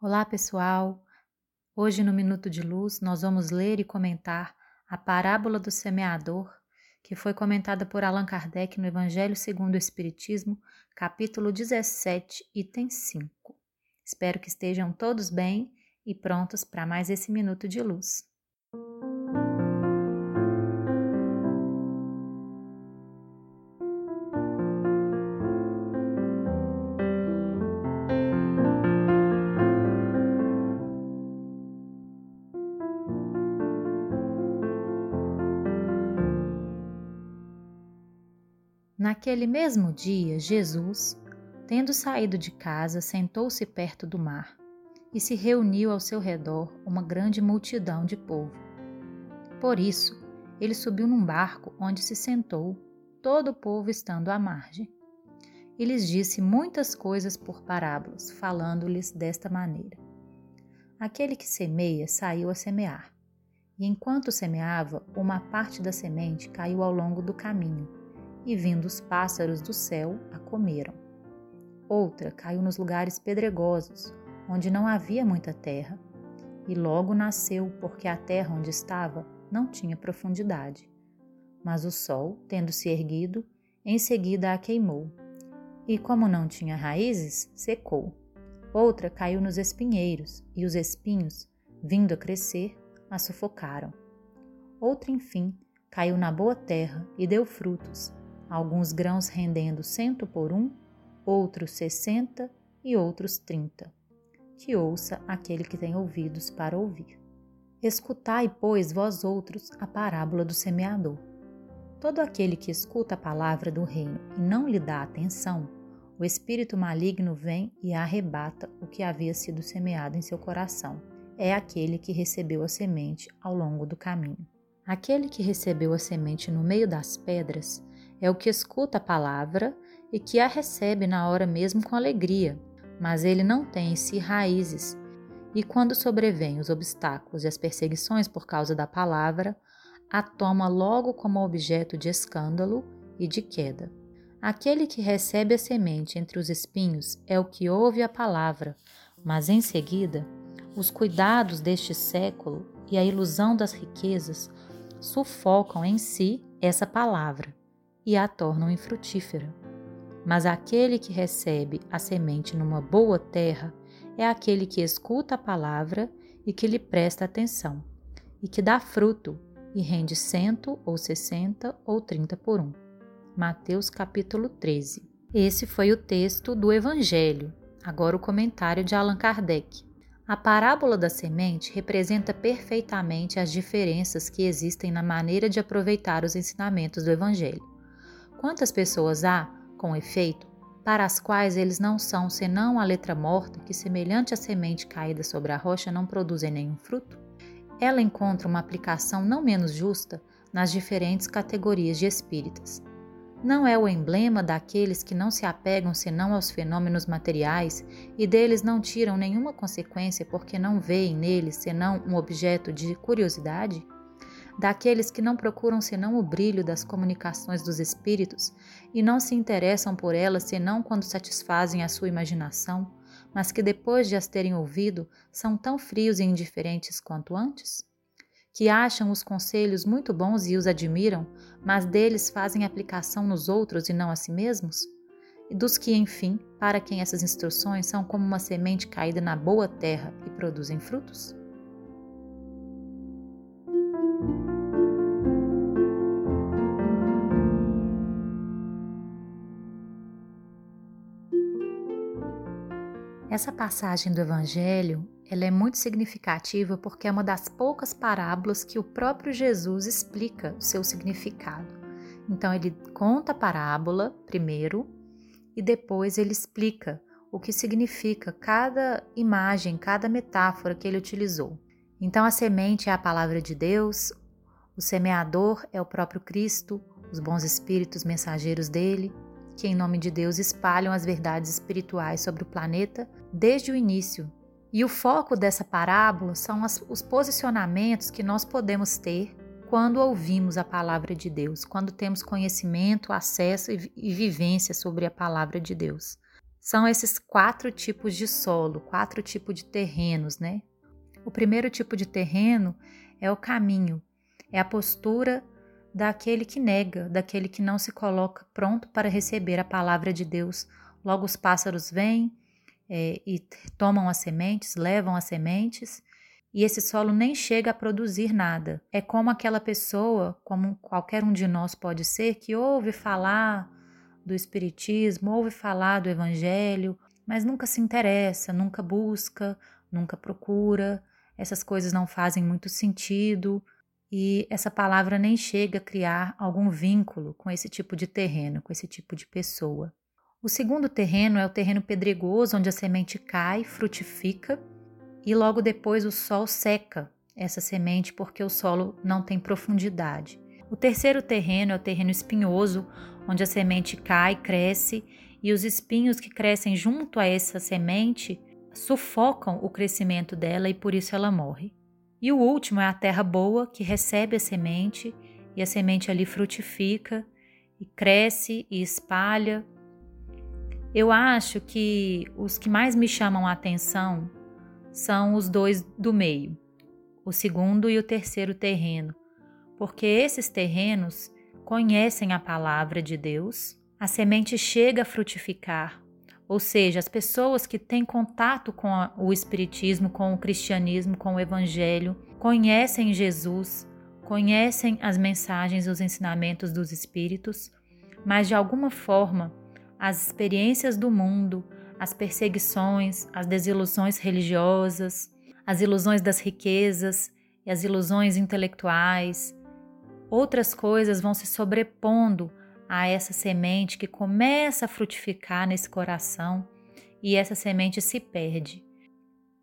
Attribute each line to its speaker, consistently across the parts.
Speaker 1: Olá, pessoal! Hoje, no Minuto de Luz, nós vamos ler e comentar a parábola do semeador, que foi comentada por Allan Kardec no Evangelho segundo o Espiritismo, capítulo 17, item 5. Espero que estejam todos bem e prontos para mais esse Minuto de Luz. Naquele mesmo dia, Jesus, tendo saído de casa, sentou-se perto do mar e se reuniu ao seu redor uma grande multidão de povo. Por isso, ele subiu num barco onde se sentou, todo o povo estando à margem. E lhes disse muitas coisas por parábolas, falando-lhes desta maneira: Aquele que semeia saiu a semear. E enquanto semeava, uma parte da semente caiu ao longo do caminho e vindo os pássaros do céu a comeram. Outra caiu nos lugares pedregosos, onde não havia muita terra, e logo nasceu, porque a terra onde estava não tinha profundidade. Mas o sol, tendo se erguido, em seguida a queimou, e como não tinha raízes, secou. Outra caiu nos espinheiros, e os espinhos, vindo a crescer, a sufocaram. Outra, enfim, caiu na boa terra e deu frutos, alguns grãos rendendo cento por um, outros sessenta e outros trinta. Que ouça aquele que tem ouvidos para ouvir. Escutai, pois, vós outros, a parábola do semeador. Todo aquele que escuta a palavra do reino e não lhe dá atenção, o espírito maligno vem e arrebata o que havia sido semeado em seu coração. É aquele que recebeu a semente ao longo do caminho. Aquele que recebeu a semente no meio das pedras é o que escuta a palavra e que a recebe na hora mesmo com alegria, mas ele não tem em si raízes. E quando sobrevêm os obstáculos e as perseguições por causa da palavra, a toma logo como objeto de escândalo e de queda. Aquele que recebe a semente entre os espinhos é o que ouve a palavra, mas em seguida, os cuidados deste século e a ilusão das riquezas sufocam em si essa palavra e a tornam infrutífera. Mas aquele que recebe a semente numa boa terra é aquele que escuta a palavra e que lhe presta atenção, e que dá fruto e rende cento ou sessenta ou trinta por um. Mateus capítulo 13. Esse foi o texto do Evangelho. Agora o comentário de Allan Kardec. A parábola da semente representa perfeitamente as diferenças que existem na maneira de aproveitar os ensinamentos do Evangelho. Quantas pessoas há, com efeito, para as quais eles não são senão a letra morta que, semelhante à semente caída sobre a rocha, não produzem nenhum fruto? Ela encontra uma aplicação não menos justa nas diferentes categorias de espíritas. Não é o emblema daqueles que não se apegam senão aos fenômenos materiais e deles não tiram nenhuma consequência porque não veem neles senão um objeto de curiosidade? Daqueles que não procuram senão o brilho das comunicações dos espíritos e não se interessam por elas senão quando satisfazem a sua imaginação, mas que depois de as terem ouvido são tão frios e indiferentes quanto antes? Que acham os conselhos muito bons e os admiram, mas deles fazem aplicação nos outros e não a si mesmos? E dos que, enfim, para quem essas instruções são como uma semente caída na boa terra e produzem frutos? Essa passagem do Evangelho ela é muito significativa porque é uma das poucas parábolas que o próprio Jesus explica o seu significado. Então ele conta a parábola primeiro e depois ele explica o que significa cada imagem, cada metáfora que ele utilizou. Então a semente é a palavra de Deus, o semeador é o próprio Cristo, os bons espíritos mensageiros dele, que, em nome de Deus, espalham as verdades espirituais sobre o planeta desde o início. E o foco dessa parábola são as, os posicionamentos que nós podemos ter quando ouvimos a palavra de Deus, quando temos conhecimento, acesso e, e vivência sobre a palavra de Deus. são esses quatro tipos de solo, quatro tipos de terrenos, né? O primeiro tipo de terreno é o caminho, é a postura daquele que nega, daquele que não se coloca pronto para receber a palavra de Deus. Logo os pássaros vêm é, e tomam as sementes, levam as sementes, e esse solo nem chega a produzir nada. É como aquela pessoa, como qualquer um de nós pode ser, que ouve falar do Espiritismo, ouve falar do Evangelho, mas nunca se interessa, nunca busca, nunca procura, essas coisas não fazem muito sentido e essa palavra nem chega a criar algum vínculo com esse tipo de terreno, com esse tipo de pessoa. O segundo terreno é o terreno pedregoso, onde a semente cai, frutifica e logo depois o sol seca essa semente porque o solo não tem profundidade. O terceiro terreno é o terreno espinhoso, onde a semente cai, cresce e os espinhos que crescem junto a essa semente sufocam o crescimento dela e por isso ela morre. E o último é a terra boa, que recebe a semente e a semente ali frutifica e cresce e espalha. Eu acho que os que mais me chamam a atenção são os dois do meio, o segundo e o terceiro terreno, porque esses terrenos conhecem a palavra de Deus, a semente chega a frutificar, ou seja, as pessoas que têm contato com o Espiritismo, com o cristianismo, com o Evangelho, conhecem Jesus, conhecem as mensagens e os ensinamentos dos Espíritos, mas de alguma forma as experiências do mundo, as perseguições, as desilusões religiosas, as ilusões das riquezas e as ilusões intelectuais, outras coisas vão se sobrepondo a essa semente que começa a frutificar nesse coração e essa semente se perde.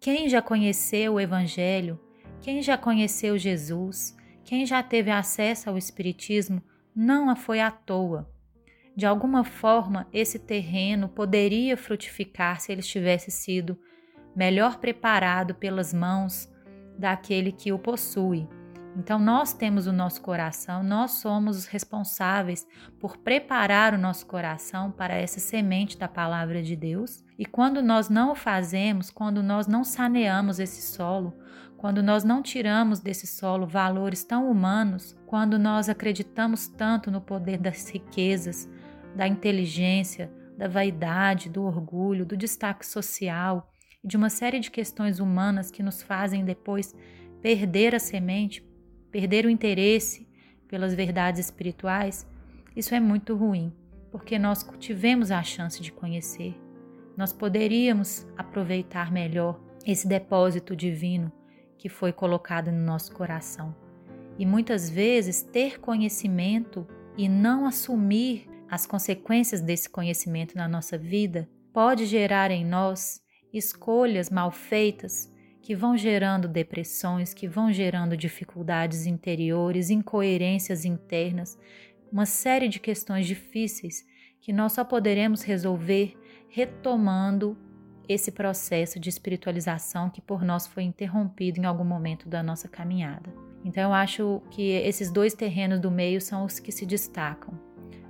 Speaker 1: Quem já conheceu o Evangelho, quem já conheceu Jesus, quem já teve acesso ao Espiritismo, não a foi à toa. De alguma forma, esse terreno poderia frutificar se ele tivesse sido melhor preparado pelas mãos daquele que o possui. Então, nós temos o nosso coração, nós somos os responsáveis por preparar o nosso coração para essa semente da palavra de Deus. E quando nós não o fazemos, quando nós não saneamos esse solo, quando nós não tiramos desse solo valores tão humanos, quando nós acreditamos tanto no poder das riquezas, da inteligência, da vaidade, do orgulho, do destaque social e de uma série de questões humanas que nos fazem depois perder a semente, perder o interesse pelas verdades espirituais, isso é muito ruim, porque nós tivemos a chance de conhecer. Nós poderíamos aproveitar melhor esse depósito divino que foi colocado no nosso coração. E muitas vezes ter conhecimento e não assumir as consequências desse conhecimento na nossa vida pode gerar em nós escolhas mal feitas que vão gerando depressões, que vão gerando dificuldades interiores, incoerências internas, uma série de questões difíceis que nós só poderemos resolver retomando esse processo de espiritualização que por nós foi interrompido em algum momento da nossa caminhada. Então eu acho que esses dois terrenos do meio são os que se destacam.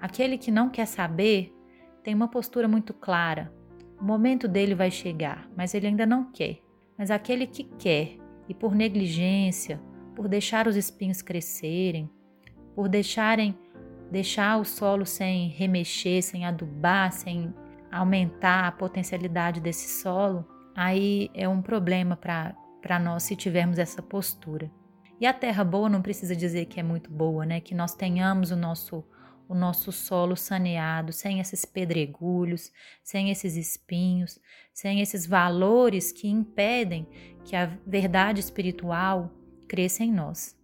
Speaker 1: Aquele que não quer saber tem uma postura muito clara. O momento dele vai chegar, mas ele ainda não quer. Mas aquele que quer e por negligência, por deixar os espinhos crescerem, por deixarem deixar o solo sem remexer, sem adubar, sem aumentar a potencialidade desse solo, aí é um problema para nós se tivermos essa postura. E a terra boa não precisa dizer que é muito boa, né? Que nós tenhamos o nosso o nosso solo saneado, sem esses pedregulhos, sem esses espinhos, sem esses valores que impedem que a verdade espiritual cresça em nós.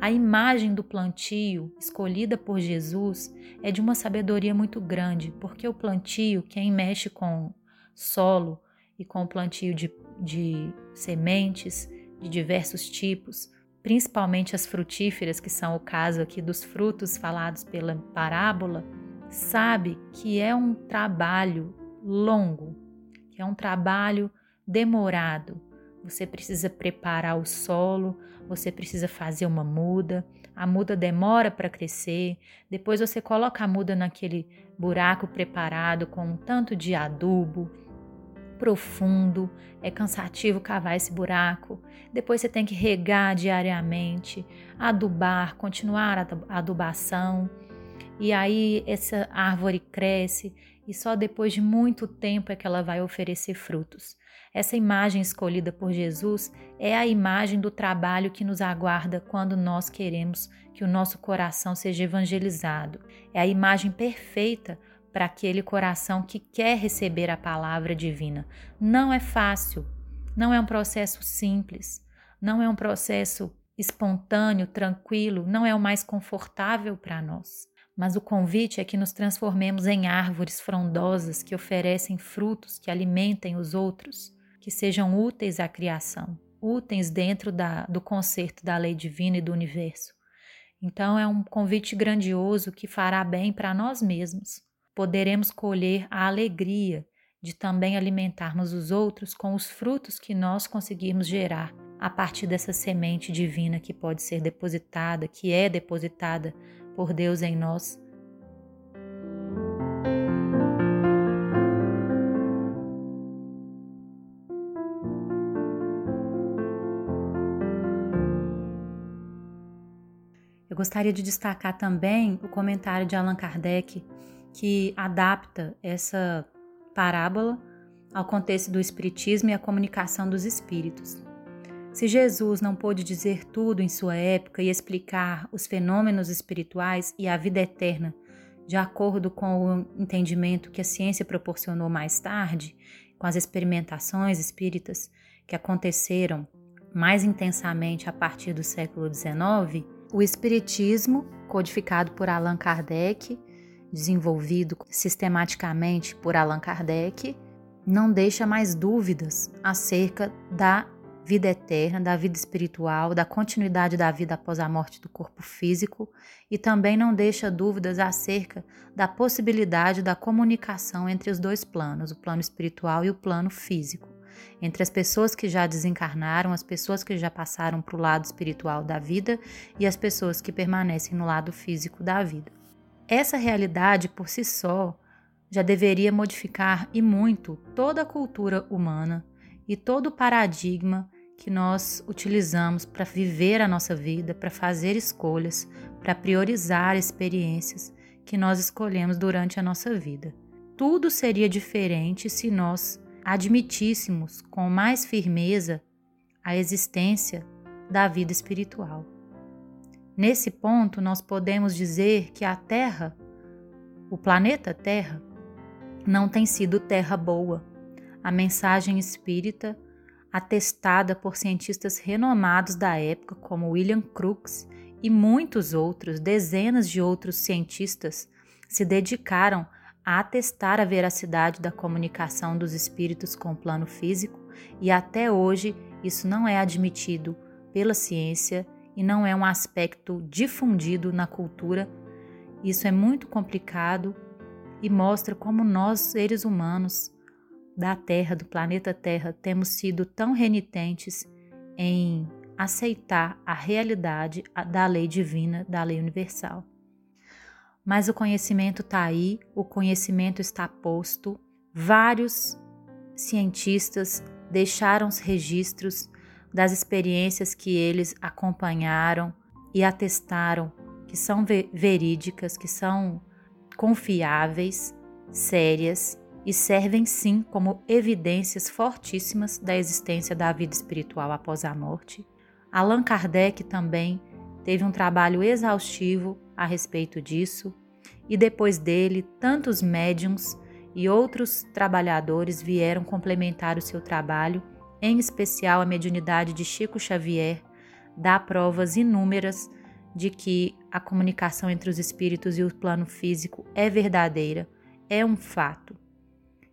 Speaker 1: A imagem do plantio escolhida por Jesus é de uma sabedoria muito grande, porque o plantio, quem mexe com solo e com o plantio de de sementes de diversos tipos, principalmente as frutíferas, que são o caso aqui dos frutos falados pela parábola, sabe que é um trabalho longo, que é um trabalho demorado. você precisa preparar o solo, você precisa fazer uma muda. A muda demora para crescer, depois você coloca a muda naquele buraco preparado com um tanto de adubo profundo, é cansativo cavar esse buraco. Depois você tem que regar diariamente, adubar, continuar a adubação. E aí essa árvore cresce e só depois de muito tempo é que ela vai oferecer frutos. Essa imagem escolhida por Jesus é a imagem do trabalho que nos aguarda quando nós queremos que o nosso coração seja evangelizado. É a imagem perfeita para aquele coração que quer receber a palavra divina. Não é fácil, não é um processo simples, não é um processo espontâneo, tranquilo, não é o mais confortável para nós. Mas o convite é que nos transformemos em árvores frondosas que oferecem frutos que alimentem os outros que sejam úteis à criação, úteis dentro da, do concerto da lei divina e do universo. Então, é um convite grandioso que fará bem para nós mesmos. Poderemos colher a alegria de também alimentarmos os outros com os frutos que nós conseguirmos gerar a partir dessa semente divina que pode ser depositada, que é depositada por Deus em nós. Gostaria de destacar também o comentário de Allan Kardec, que adapta essa parábola ao contexto do Espiritismo e à comunicação dos espíritos. Se Jesus não pôde dizer tudo em sua época e explicar os fenômenos espirituais e a vida eterna de acordo com o entendimento que a ciência proporcionou mais tarde, com as experimentações espíritas que aconteceram mais intensamente a partir do século XIX, o Espiritismo, codificado por Allan Kardec, desenvolvido sistematicamente por Allan Kardec, não deixa mais dúvidas acerca da vida eterna, da vida espiritual, da continuidade da vida após a morte do corpo físico e também não deixa dúvidas acerca da possibilidade da comunicação entre os dois planos, o plano espiritual e o plano físico entre as pessoas que já desencarnaram, as pessoas que já passaram para o lado espiritual da vida e as pessoas que permanecem no lado físico da vida. Essa realidade por si só já deveria modificar e muito toda a cultura humana e todo o paradigma que nós utilizamos para viver a nossa vida, para fazer escolhas, para priorizar experiências que nós escolhemos durante a nossa vida. Tudo seria diferente se nós admitíssemos com mais firmeza a existência da vida espiritual. Nesse ponto, nós podemos dizer que a Terra, o planeta Terra, não tem sido terra boa. A mensagem espírita, atestada por cientistas renomados da época, como William Crookes e muitos outros, dezenas de outros cientistas, se dedicaram a atestar a veracidade da comunicação dos espíritos com o plano físico, e até hoje isso não é admitido pela ciência e não é um aspecto difundido na cultura. Isso é muito complicado e mostra como nós, seres humanos da Terra, do planeta Terra, temos sido tão renitentes em aceitar a realidade da lei divina, da lei universal. Mas o conhecimento está aí, o conhecimento está posto. Vários cientistas deixaram os registros das experiências que eles acompanharam e atestaram que são verídicas, que são confiáveis, sérias e servem sim como evidências fortíssimas da existência da vida espiritual após a morte. Allan Kardec também teve um trabalho exaustivo a respeito disso, e depois dele, tantos médiums e outros trabalhadores vieram complementar o seu trabalho, em especial a mediunidade de Chico Xavier, dá provas inúmeras de que a comunicação entre os espíritos e o plano físico é verdadeira, é um fato.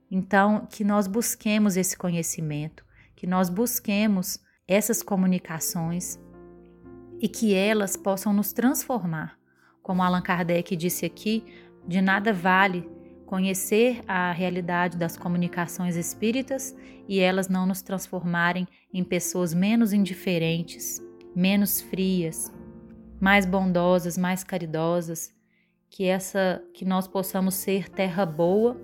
Speaker 1: Então, que nós busquemos esse conhecimento, que nós busquemos essas comunicações e que elas possam nos transformar como Allan Kardec disse aqui, de nada vale conhecer a realidade das comunicações espíritas e elas não nos transformarem em pessoas menos indiferentes, menos frias, mais bondosas, mais caridosas, que essa que nós possamos ser terra boa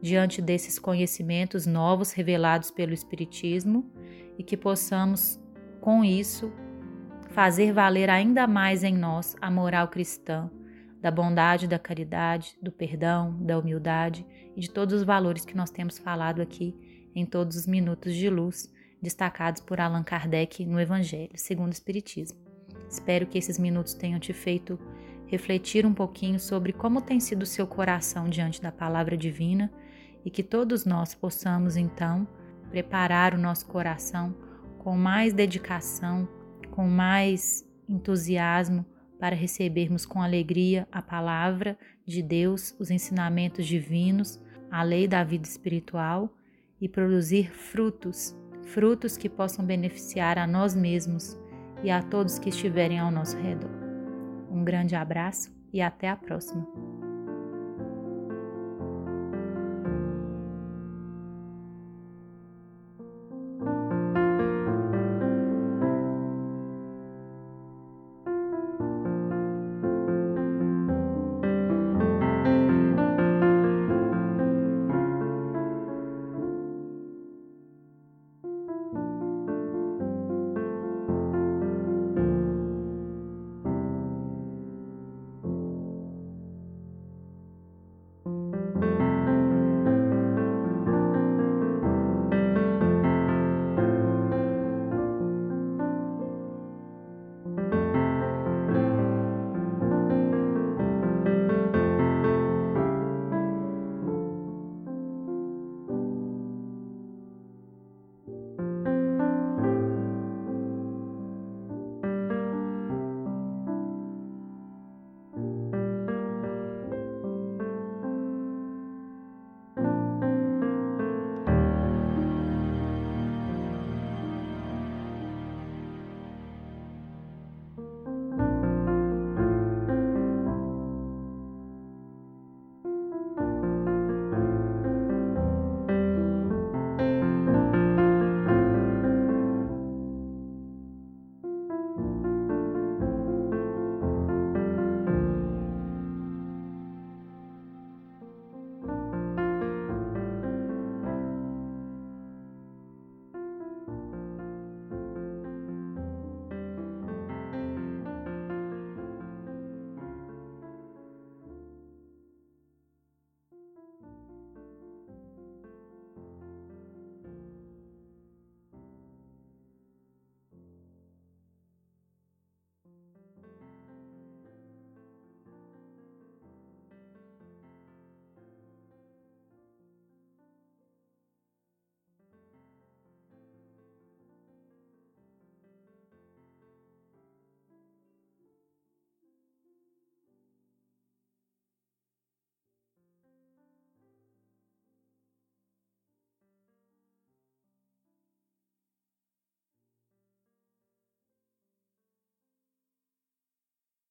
Speaker 1: diante desses conhecimentos novos revelados pelo espiritismo e que possamos com isso fazer valer ainda mais em nós a moral cristã da bondade, da caridade, do perdão, da humildade e de todos os valores que nós temos falado aqui em todos os minutos de luz destacados por Allan Kardec no Evangelho, segundo o Espiritismo. Espero que esses minutos tenham te feito refletir um pouquinho sobre como tem sido o seu coração diante da palavra divina e que todos nós possamos então preparar o nosso coração com mais dedicação, com mais entusiasmo para recebermos com alegria a palavra de Deus, os ensinamentos divinos, a lei da vida espiritual e produzir frutos, frutos que possam beneficiar a nós mesmos e a todos que estiverem ao nosso redor. Um grande abraço e até a próxima!